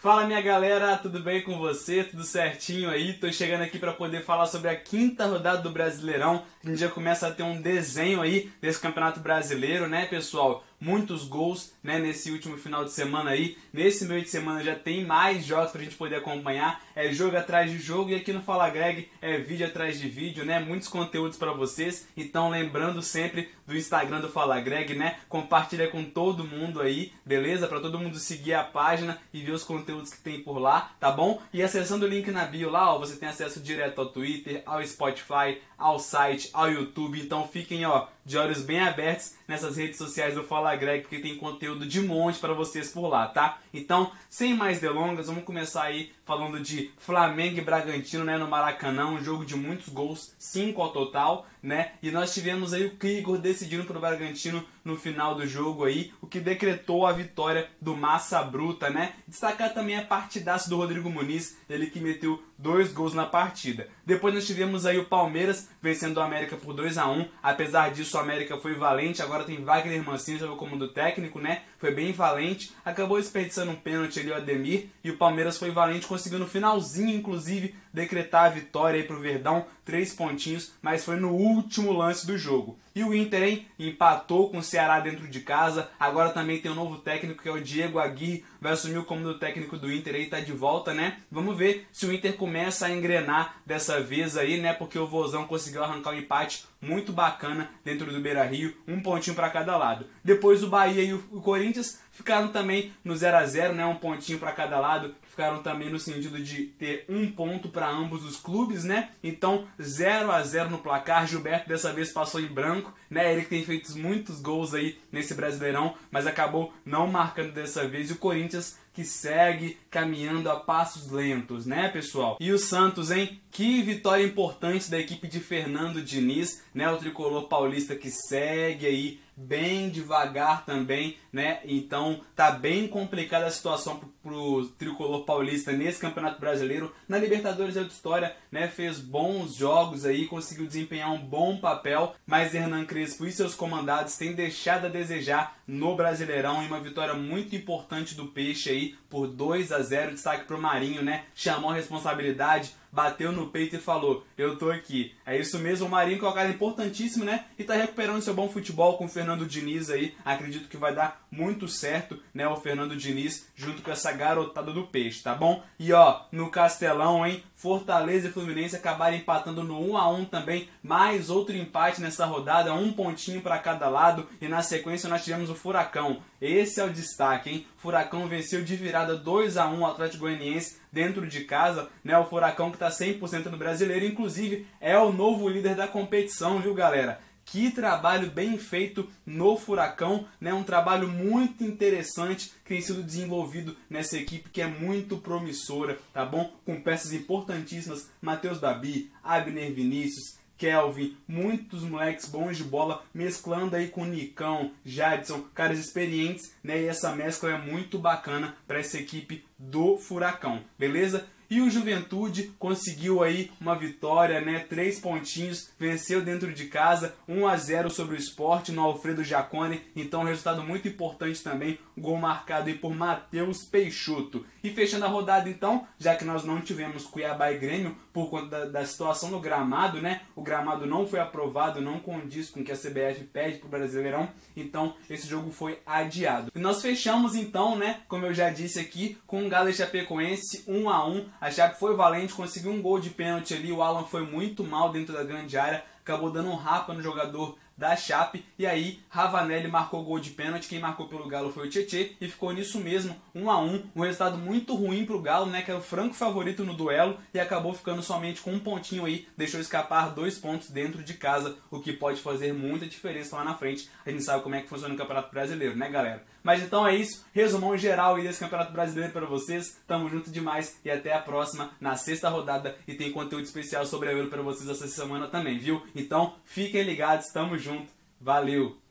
Fala minha galera, tudo bem com você? Tudo certinho aí? Tô chegando aqui para poder falar sobre a quinta rodada do Brasileirão. A gente já começa a ter um desenho aí desse Campeonato Brasileiro, né, pessoal? muitos gols né, nesse último final de semana aí. Nesse meio de semana já tem mais jogos pra gente poder acompanhar. É jogo atrás de jogo e aqui no Fala Greg é vídeo atrás de vídeo, né? Muitos conteúdos para vocês. Então lembrando sempre do Instagram do Fala Greg, né? Compartilha com todo mundo aí, beleza? Para todo mundo seguir a página e ver os conteúdos que tem por lá, tá bom? E acessando o link na bio lá, ó, você tem acesso direto ao Twitter, ao Spotify, ao site, ao YouTube. Então fiquem, ó, de olhos bem abertos nessas redes sociais do Fala Greg, porque tem conteúdo de monte para vocês por lá, tá? Então, sem mais delongas, vamos começar aí falando de Flamengo e Bragantino, né, no Maracanã, um jogo de muitos gols, cinco ao total, né? E nós tivemos aí o Krigor decidindo para o Bragantino no final do jogo aí, o que decretou a vitória do Massa Bruta, né? Destacar também a partidaça do Rodrigo Muniz, ele que meteu dois gols na partida. Depois nós tivemos aí o Palmeiras vencendo o América por 2 a 1 apesar disso o América foi valente, agora tem Wagner Mancini como comando técnico, né? Foi bem valente, acabou desperdiçando um pênalti ali o Ademir, e o Palmeiras foi valente, conseguiu no finalzinho, inclusive, decretar a vitória aí pro Verdão, três pontinhos, mas foi no último lance do jogo. E o Inter, hein, empatou com o Ceará dentro de casa. Agora também tem um novo técnico que é o Diego Aguirre, vai assumir o comando técnico do Inter aí, tá de volta, né? Vamos ver se o Inter começa a engrenar dessa vez aí, né? Porque o Vozão conseguiu arrancar um empate muito bacana dentro do Beira-Rio, um pontinho para cada lado. Depois o Bahia e o Corinthians ficaram também no 0 a 0, né? Um pontinho para cada lado ficaram também no sentido de ter um ponto para ambos os clubes, né? Então 0 a 0 no placar. Gilberto dessa vez passou em branco, né? Ele que tem feito muitos gols aí nesse Brasileirão, mas acabou não marcando dessa vez. E o Corinthians que segue caminhando a passos lentos, né, pessoal? E o Santos, hein? Que vitória importante da equipe de Fernando Diniz, né? O tricolor paulista que segue aí bem devagar também, né? Então tá bem complicada a situação pro, pro tricolor paulista nesse Campeonato Brasileiro. Na Libertadores é outra história, né? Fez bons jogos aí, conseguiu desempenhar um bom papel, mas Hernan Crespo e seus comandados têm deixado a desejar no Brasileirão em uma vitória muito importante do Peixe aí por 2 a 0, destaque pro Marinho, né? Chamou a responsabilidade, bateu no peito e falou: Eu tô aqui. É isso mesmo, o Marinho que é um cara importantíssimo, né? E tá recuperando seu bom futebol com o Fernando Diniz aí. Acredito que vai dar muito certo, né? O Fernando Diniz junto com essa garotada do peixe, tá bom? E ó, no Castelão, hein? Fortaleza e Fluminense acabaram empatando no 1 a 1 também. Mais outro empate nessa rodada, um pontinho para cada lado. E na sequência nós tivemos o Furacão. Esse é o destaque, hein? Furacão venceu de virada 2 a 1 o Atlético Goianiense dentro de casa, né? O Furacão que está 100% no Brasileiro, inclusive é o novo líder da competição, viu, galera? Que trabalho bem feito no Furacão, né? Um trabalho muito interessante que tem sido desenvolvido nessa equipe que é muito promissora, tá bom? Com peças importantíssimas, Matheus Dabi, Abner Vinícius, Kelvin, muitos moleques bons de bola, mesclando aí com Nicão, Jadson, caras experientes, né? E essa mescla é muito bacana para essa equipe do Furacão, beleza? E o Juventude conseguiu aí uma vitória, né? Três pontinhos, venceu dentro de casa, 1 a 0 sobre o esporte no Alfredo Jacone. Então, resultado muito importante também, gol marcado aí por Matheus Peixoto. E fechando a rodada, então, já que nós não tivemos Cuiabá e Grêmio por conta da, da situação no gramado, né? O gramado não foi aprovado, não condiz com o que a CBF pede pro Brasileirão. Então, esse jogo foi adiado. E nós fechamos então, né? Como eu já disse aqui, com o Galo Chapecoense 1 a 1 a Chape foi valente, conseguiu um gol de pênalti ali. O Alan foi muito mal dentro da grande área, acabou dando um rapa no jogador da Chape. E aí, Ravanelli marcou gol de pênalti. Quem marcou pelo Galo foi o Tietê. E ficou nisso mesmo, 1 a 1 Um resultado muito ruim para o Galo, né? Que era o franco favorito no duelo. E acabou ficando somente com um pontinho aí. Deixou escapar dois pontos dentro de casa. O que pode fazer muita diferença lá na frente. A gente sabe como é que funciona o Campeonato Brasileiro, né, galera? Mas então é isso. Resumão geral aí desse Campeonato Brasileiro para vocês. Tamo junto demais. E até a próxima, na sexta rodada. E tem conteúdo especial sobre a Euro para vocês essa semana também, viu? Então, fiquem ligados. Tamo junto. Valeu!